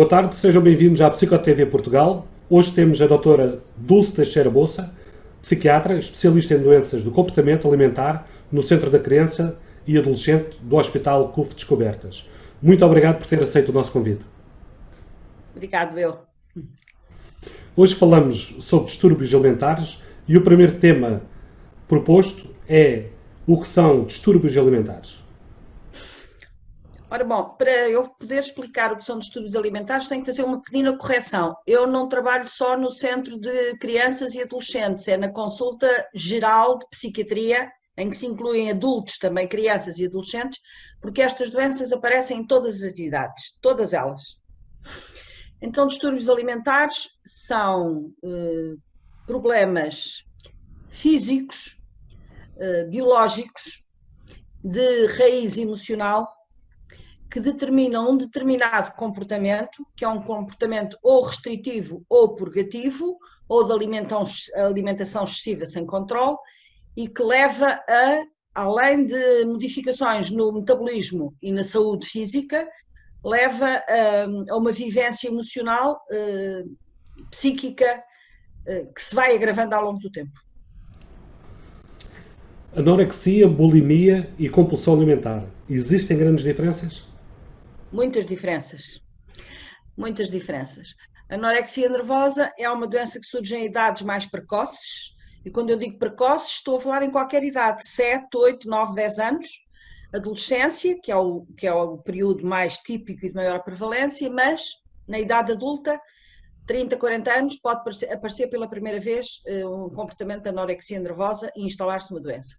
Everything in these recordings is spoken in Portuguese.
Boa tarde, sejam bem-vindos à Psicotv Portugal. Hoje temos a doutora Dulce Teixeira Bolsa, psiquiatra, especialista em doenças do comportamento alimentar no Centro da Criança e Adolescente do Hospital CUF Descobertas. Muito obrigado por ter aceito o nosso convite. Obrigado, eu. Hoje falamos sobre distúrbios alimentares e o primeiro tema proposto é o que são distúrbios alimentares. Ora bom, para eu poder explicar o que são distúrbios alimentares, tenho que fazer uma pequena correção. Eu não trabalho só no centro de crianças e adolescentes, é na consulta geral de psiquiatria, em que se incluem adultos, também crianças e adolescentes, porque estas doenças aparecem em todas as idades, todas elas. Então, distúrbios alimentares são eh, problemas físicos, eh, biológicos, de raiz emocional, que determinam um determinado comportamento, que é um comportamento ou restritivo ou purgativo, ou de alimentação excessiva sem controle, e que leva a, além de modificações no metabolismo e na saúde física, leva a, a uma vivência emocional, eh, psíquica, eh, que se vai agravando ao longo do tempo. Anorexia, bulimia e compulsão alimentar. Existem grandes diferenças? Muitas diferenças. Muitas diferenças. A anorexia nervosa é uma doença que surge em idades mais precoces, e quando eu digo precoces, estou a falar em qualquer idade, 7, 8, 9, 10 anos, adolescência, que é o, que é o período mais típico e de maior prevalência, mas na idade adulta, 30, 40 anos, pode aparecer, pela primeira vez eh, um comportamento de anorexia nervosa e instalar-se uma doença.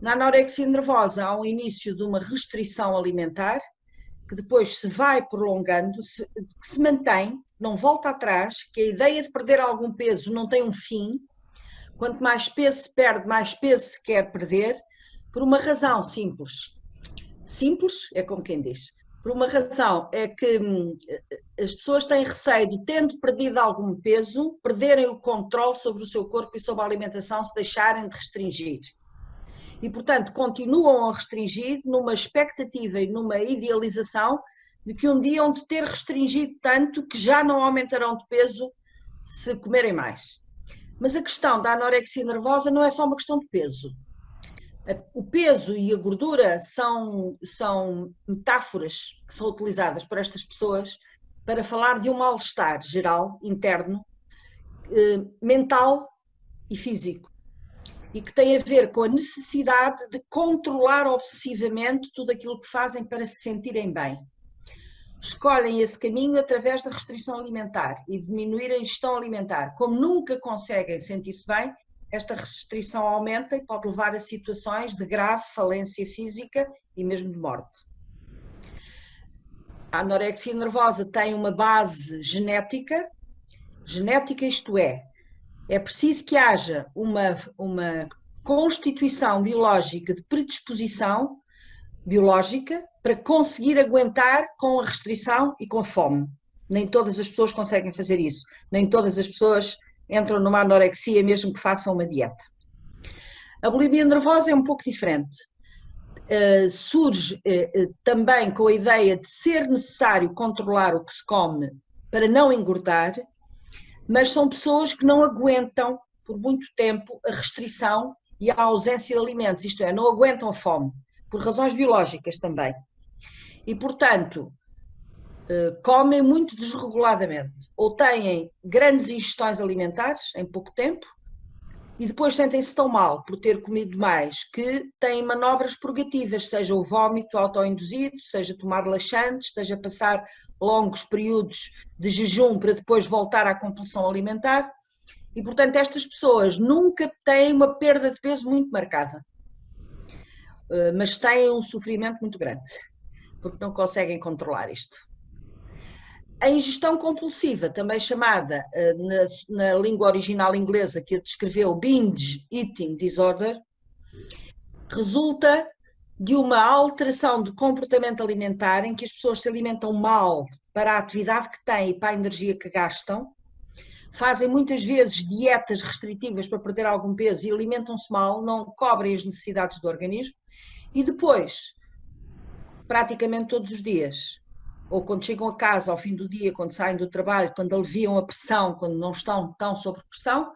Na anorexia nervosa há um início de uma restrição alimentar, que depois se vai prolongando, se, que se mantém, não volta atrás, que a ideia de perder algum peso não tem um fim. Quanto mais peso se perde, mais peso se quer perder, por uma razão simples. Simples é como quem diz. Por uma razão é que hum, as pessoas têm receio de, tendo perdido algum peso, perderem o controle sobre o seu corpo e sobre a alimentação, se deixarem de restringir e, portanto, continuam a restringir numa expectativa e numa idealização de que um dia hão de ter restringido tanto que já não aumentarão de peso se comerem mais. Mas a questão da anorexia nervosa não é só uma questão de peso. O peso e a gordura são, são metáforas que são utilizadas por estas pessoas para falar de um mal-estar geral, interno, eh, mental e físico e que tem a ver com a necessidade de controlar obsessivamente tudo aquilo que fazem para se sentirem bem. Escolhem esse caminho através da restrição alimentar e diminuir a ingestão alimentar. Como nunca conseguem sentir-se bem, esta restrição aumenta e pode levar a situações de grave falência física e mesmo de morte. A anorexia nervosa tem uma base genética, genética isto é, é preciso que haja uma, uma constituição biológica de predisposição biológica para conseguir aguentar com a restrição e com a fome. Nem todas as pessoas conseguem fazer isso. Nem todas as pessoas entram numa anorexia mesmo que façam uma dieta. A bulimia nervosa é um pouco diferente. Uh, surge uh, uh, também com a ideia de ser necessário controlar o que se come para não engordar mas são pessoas que não aguentam por muito tempo a restrição e a ausência de alimentos, isto é, não aguentam a fome, por razões biológicas também. E, portanto, eh, comem muito desreguladamente, ou têm grandes ingestões alimentares em pouco tempo, e depois sentem-se tão mal por ter comido mais que têm manobras purgativas, seja o vômito autoinduzido, seja tomar laxantes, seja passar longos períodos de jejum para depois voltar à compulsão alimentar. E, portanto, estas pessoas nunca têm uma perda de peso muito marcada, eh, mas têm um sofrimento muito grande, porque não conseguem controlar isto. A ingestão compulsiva, também chamada eh, na, na língua original inglesa que descreveu binge eating disorder, resulta de uma alteração do comportamento alimentar em que as pessoas se alimentam mal para a atividade que têm e para a energia que gastam, fazem muitas vezes dietas restritivas para perder algum peso e alimentam-se mal, não cobrem as necessidades do organismo, e depois, praticamente todos os dias, ou quando chegam a casa ao fim do dia, quando saem do trabalho, quando aliviam a pressão, quando não estão tão sob pressão,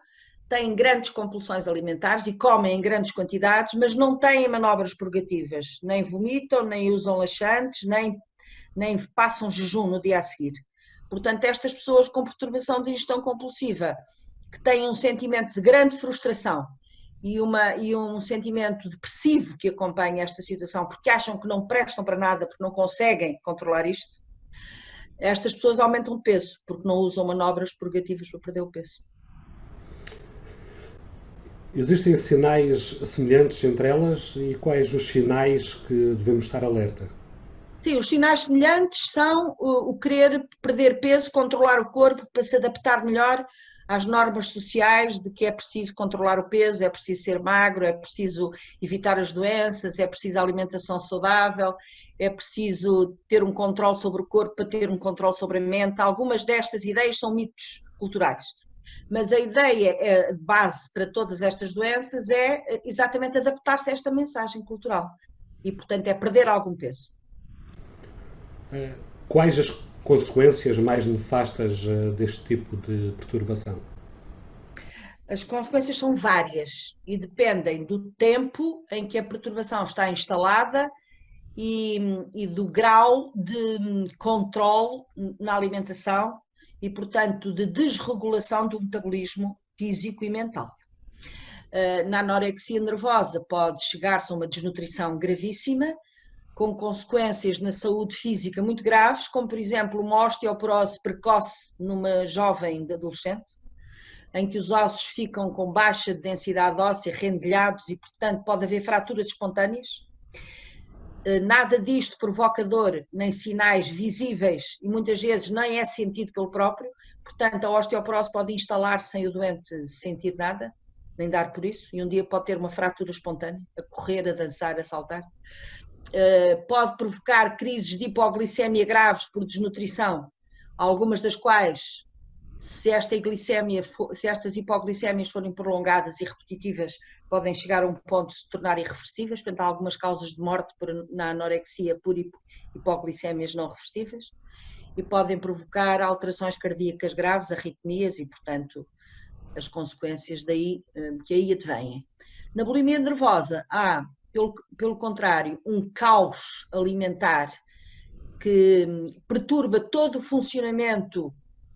têm grandes compulsões alimentares e comem em grandes quantidades, mas não têm manobras purgativas, nem vomitam, nem usam laxantes, nem, nem passam jejum no dia a seguir. Portanto, estas pessoas com perturbação de ingestão compulsiva, que têm um sentimento de grande frustração e, uma, e um sentimento depressivo que acompanha esta situação, porque acham que não prestam para nada, porque não conseguem controlar isto, estas pessoas aumentam de peso, porque não usam manobras purgativas para perder o peso. Existem sinais semelhantes entre elas e quais os sinais que devemos estar alerta? Sim, os sinais semelhantes são o, o querer perder peso, controlar o corpo para se adaptar melhor às normas sociais de que é preciso controlar o peso, é preciso ser magro, é preciso evitar as doenças, é preciso alimentação saudável, é preciso ter um controle sobre o corpo para ter um controle sobre a mente. Algumas destas ideias são mitos culturais. Mas a ideia é, de base para todas estas doenças é exatamente adaptar-se a esta mensagem cultural. E, portanto, é perder algum peso. Quais as consequências mais nefastas eh, deste tipo de perturbação? As consequências são várias e dependem do tempo em que a perturbação está instalada e, e do grau de controle na alimentação e, portanto, de desregulação do metabolismo físico e mental. Eh, na anorexia nervosa pode chegar-se a uma desnutrição gravíssima, com consequências na saúde física muito graves, como por exemplo uma osteoporose precoce numa jovem adolescente, em que os ossos ficam com baixa densidade óssea, rendilhados e, portanto, pode haver fraturas espontâneas. Eh, nada disto provocador, nem sinais visíveis e muitas vezes nem é sentido pelo próprio, portanto, a osteoporose pode instalar-se sem o doente sentir nada, nem dar por isso, e um dia pode ter uma fratura espontânea, a correr, a dançar, a saltar. Eh, pode provocar crises de hipoglicemia graves por desnutrição, algumas das quais, se esta glicemia, se estas hipoglicemias forem prolongadas e repetitivas, podem chegar a um ponto de se tornar irreversíveis, portanto há algumas causas de morte por, na anorexia por hipoglicemias não reversíveis e podem provocar alterações cardíacas graves, arritmias e, portanto, as consequências daí eh, que aí advêm. Na bulimia nervosa há pelo, pelo contrário, um caos alimentar que hum, perturba todo o funcionamento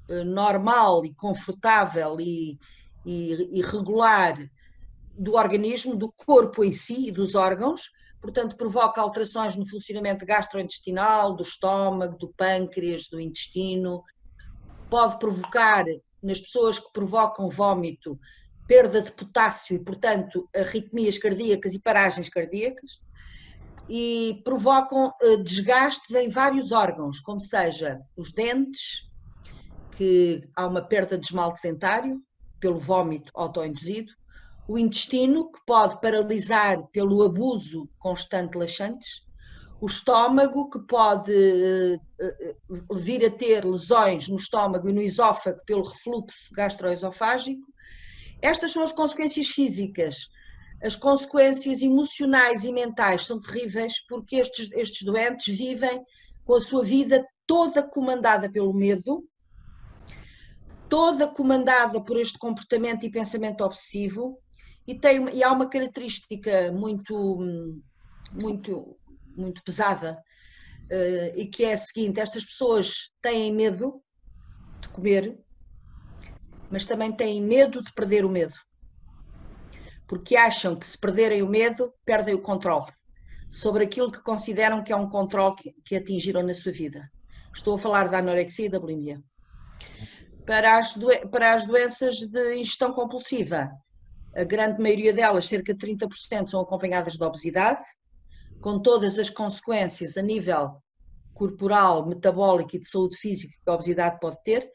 eh, normal e confortável e, e, e, regular do organismo, do corpo em si e dos órgãos, portanto, provoca alterações no funcionamento gastrointestinal, do estômago, do pâncreas, do intestino, pode provocar, nas pessoas que provocam vômito, perda de potássio e, portanto, arritmias cardíacas e paragens cardíacas, e provocam eh, desgastes em vários órgãos, como seja os dentes, que há uma perda de esmalte dentário pelo vômito autoinduzido, o intestino, que pode paralisar pelo abuso constante de laxantes, o estômago, que pode eh, eh, vir a ter lesões no estômago e no esófago pelo refluxo gastroesofágico, estas são as consequências físicas. As consequências emocionais e mentais são terríveis porque estes, estes doentes vivem com a sua vida toda comandada pelo medo, toda comandada por este comportamento e pensamento obsessivo, e, tem, e há uma característica muito, muito, muito pesada, uh, e que é a seguinte: estas pessoas têm medo de comer, mas também têm medo de perder o medo. Porque acham que se perderem o medo, perdem o controle sobre aquilo que consideram que é um controle que, que atingiram na sua vida. Estou a falar da anorexia e da bulimia. Para as, para as doenças de ingestão compulsiva, a grande maioria delas, cerca de 30%, são acompanhadas de obesidade, com todas as consequências a nível corporal, metabólico e de saúde física que a obesidade pode ter,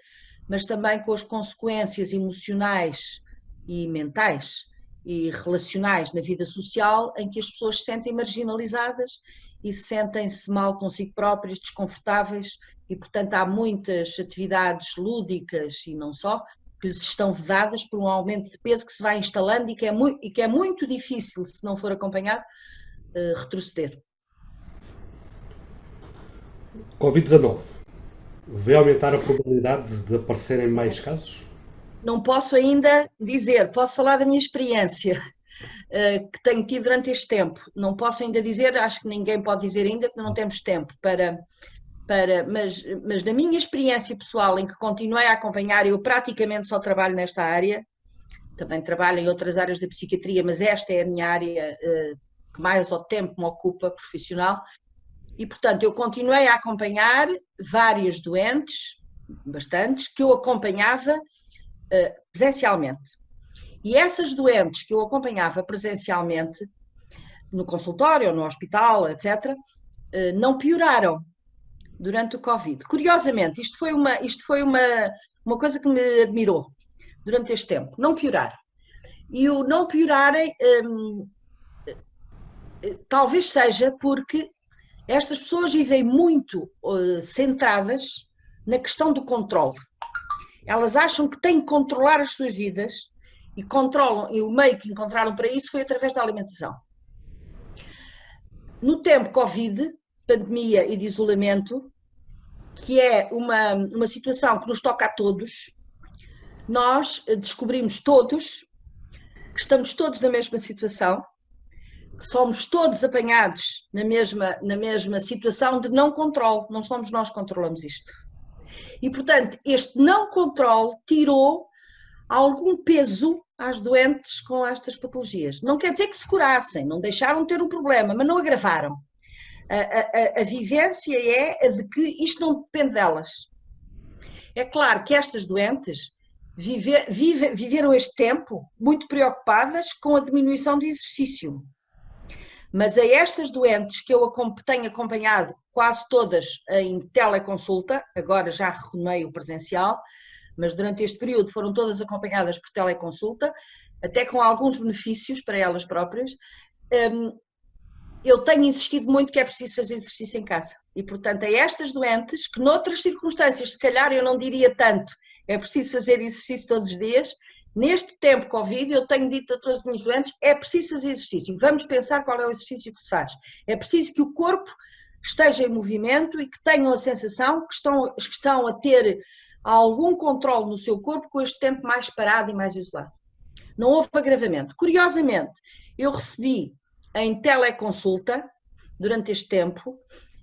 mas também com as consequências emocionais e mentais e relacionais na vida social em que as pessoas se sentem marginalizadas e sentem-se mal consigo próprias, desconfortáveis e, portanto, há muitas atividades lúdicas e não só que lhes estão vedadas por um aumento de peso que se vai instalando e que é muito, e que é muito difícil, se não for acompanhado, uh, retroceder. Covid-19 Vai aumentar a probabilidade de aparecerem mais casos? Não posso ainda dizer, posso falar da minha experiência uh, que tenho tido durante este tempo. Não posso ainda dizer, acho que ninguém pode dizer ainda, que não temos tempo para. para mas, mas na minha experiência pessoal, em que continuei a acompanhar, eu praticamente só trabalho nesta área, também trabalho em outras áreas da psiquiatria, mas esta é a minha área uh, que mais ao tempo me ocupa profissional. E, portanto, eu continuei a acompanhar vários doentes, bastantes, que eu acompanhava uh, presencialmente. E essas doentes que eu acompanhava presencialmente, no consultório, no hospital, etc., uh, não pioraram durante o Covid. Curiosamente, isto foi uma, isto foi uma, uma coisa que me admirou durante este tempo, não piorar. E o não piorarem um, talvez seja porque estas pessoas vivem muito uh, centradas na questão do controle. Elas acham que têm que controlar as suas vidas e controlam, e o meio que encontraram para isso foi através da alimentação. No tempo Covid, pandemia e de isolamento, que é uma, uma situação que nos toca a todos, nós descobrimos todos que estamos todos na mesma situação somos todos apanhados na mesma, na mesma situação de não controle, não somos nós que controlamos isto. E, portanto, este não controle tirou algum peso às doentes com estas patologias. Não quer dizer que se curassem, não deixaram de ter o problema, mas não agravaram. A, a, a vivência é a de que isto não depende delas. É claro que estas doentes vive, vive, viveram este tempo muito preocupadas com a diminuição do exercício. Mas a estas doentes que eu tenho acompanhado, quase todas em teleconsulta, agora já retomei o presencial, mas durante este período foram todas acompanhadas por teleconsulta, até com alguns benefícios para elas próprias. Hum, eu tenho insistido muito que é preciso fazer exercício em casa. E, portanto, a estas doentes, que noutras circunstâncias, se calhar eu não diria tanto, é preciso fazer exercício todos os dias, Neste tempo Covid, eu tenho dito a todos os meus doentes, é preciso fazer exercício. Vamos pensar qual é o exercício que se faz. É preciso que o corpo esteja em movimento e que tenham a sensação que estão, que estão a ter algum controle no seu corpo com este tempo mais parado e mais isolado. Não houve agravamento. Curiosamente, eu recebi em teleconsulta, durante este tempo,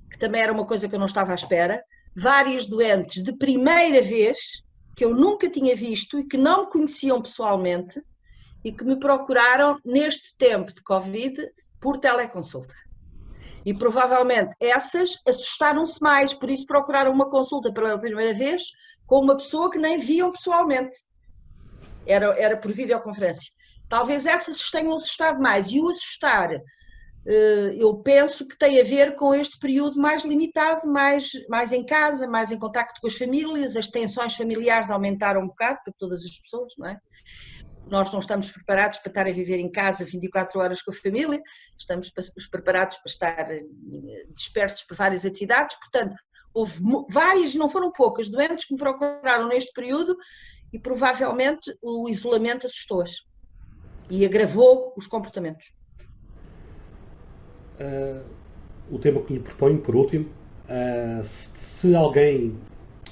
que também era uma coisa que eu não estava à espera, vários doentes de primeira vez que eu nunca tinha visto e que não me conheciam pessoalmente e que me procuraram neste tempo de Covid por teleconsulta. E provavelmente essas assustaram-se mais, por isso procuraram uma consulta pela primeira vez com uma pessoa que nem viam pessoalmente. Era, era por videoconferência. Talvez essas tenham assustado mais. E o assustar eu penso que tem a ver com este período mais limitado, mais, mais em casa, mais em contacto com as famílias, as tensões familiares aumentaram um bocado para todas as pessoas, não é? Nós não estamos preparados para estar a viver em casa 24 horas com a família, estamos preparados para estar eh, dispersos por várias atividades, portanto, houve várias, não foram poucas, doentes que me procuraram neste período e provavelmente o isolamento assustou-as e agravou os comportamentos uh, o tema que lhe proponho, por último, uh, se, se, alguém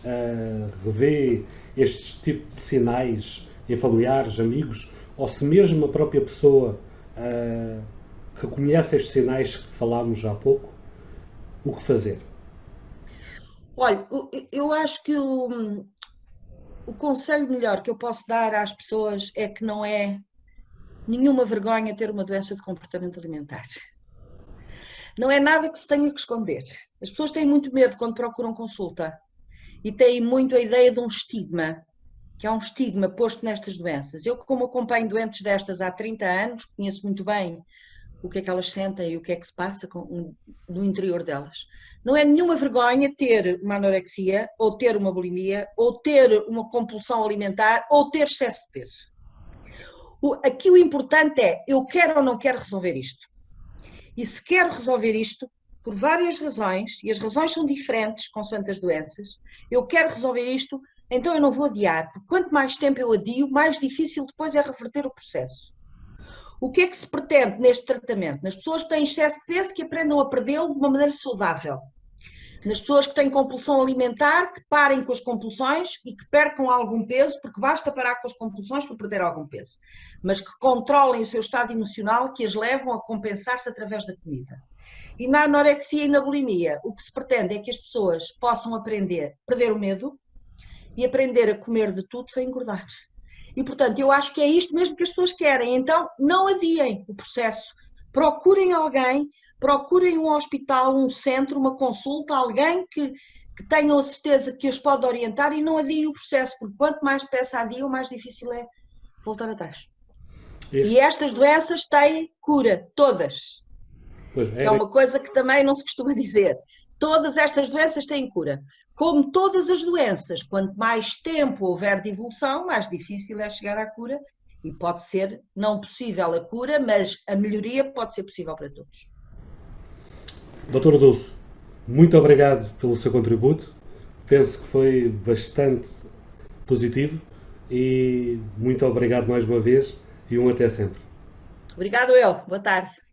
uh, revê estes tipos de sinais em familiares, amigos, ou se mesmo a própria pessoa reconhece estes sinais que falámos há pouco, o que fazer? Olha, eu acho que o, o conselho melhor que eu posso dar às pessoas é que não é nenhuma vergonha ter uma doença de comportamento alimentar. Não é nada que se tenha que esconder. As pessoas têm muito medo quando procuram consulta e têm muito a ideia de um estigma, que é um estigma posto nestas doenças. Eu, como acompanho doentes destas há 30 anos, conheço muito bem o que é que elas sentem e o que é que se passa com, no interior delas. Não é nenhuma vergonha ter uma anorexia, ou ter uma bulimia, ou ter uma compulsão alimentar, ou ter excesso de peso. O, aqui o importante é, eu quero ou não quero resolver isto. E se quero resolver isto, por várias razões, e as razões são diferentes consoante as doenças, eu quero resolver isto, então eu não vou adiar, porque quanto mais tempo eu adio, mais difícil depois é reverter o processo. O que é que se pretende neste tratamento? Nas pessoas que têm excesso de peso, que aprendam a perdê-lo de uma maneira saudável. Nas pessoas que têm compulsão alimentar, que parem com as compulsões e que percam algum peso, porque basta parar com as compulsões para perder algum peso, mas que controlem o seu estado emocional, que as levam a compensar-se através da comida. E na anorexia e na bulimia, o que se pretende é que as pessoas possam aprender a perder o medo e aprender a comer de tudo sem engordar. E portanto, eu acho que é isto mesmo que as pessoas querem. Então, não adiem o processo. Procurem alguém procurem um hospital, um centro, uma consulta, alguém que, que tenham a certeza que os pode orientar e não adiem o processo, porque quanto mais depressa adiam, mais difícil é voltar atrás. Este... E estas doenças têm cura, todas. Pois, é... Que é uma coisa que também não se costuma dizer. Todas estas doenças têm cura. Como todas as doenças, quanto mais tempo houver de evolução, mais difícil é chegar à cura e pode ser não possível a cura, mas a melhoria pode ser possível para todos. Doutor Dulce, muito obrigado pelo seu contributo. Penso que foi bastante positivo e muito obrigado mais uma vez e um até sempre. Obrigado eu. Boa tarde.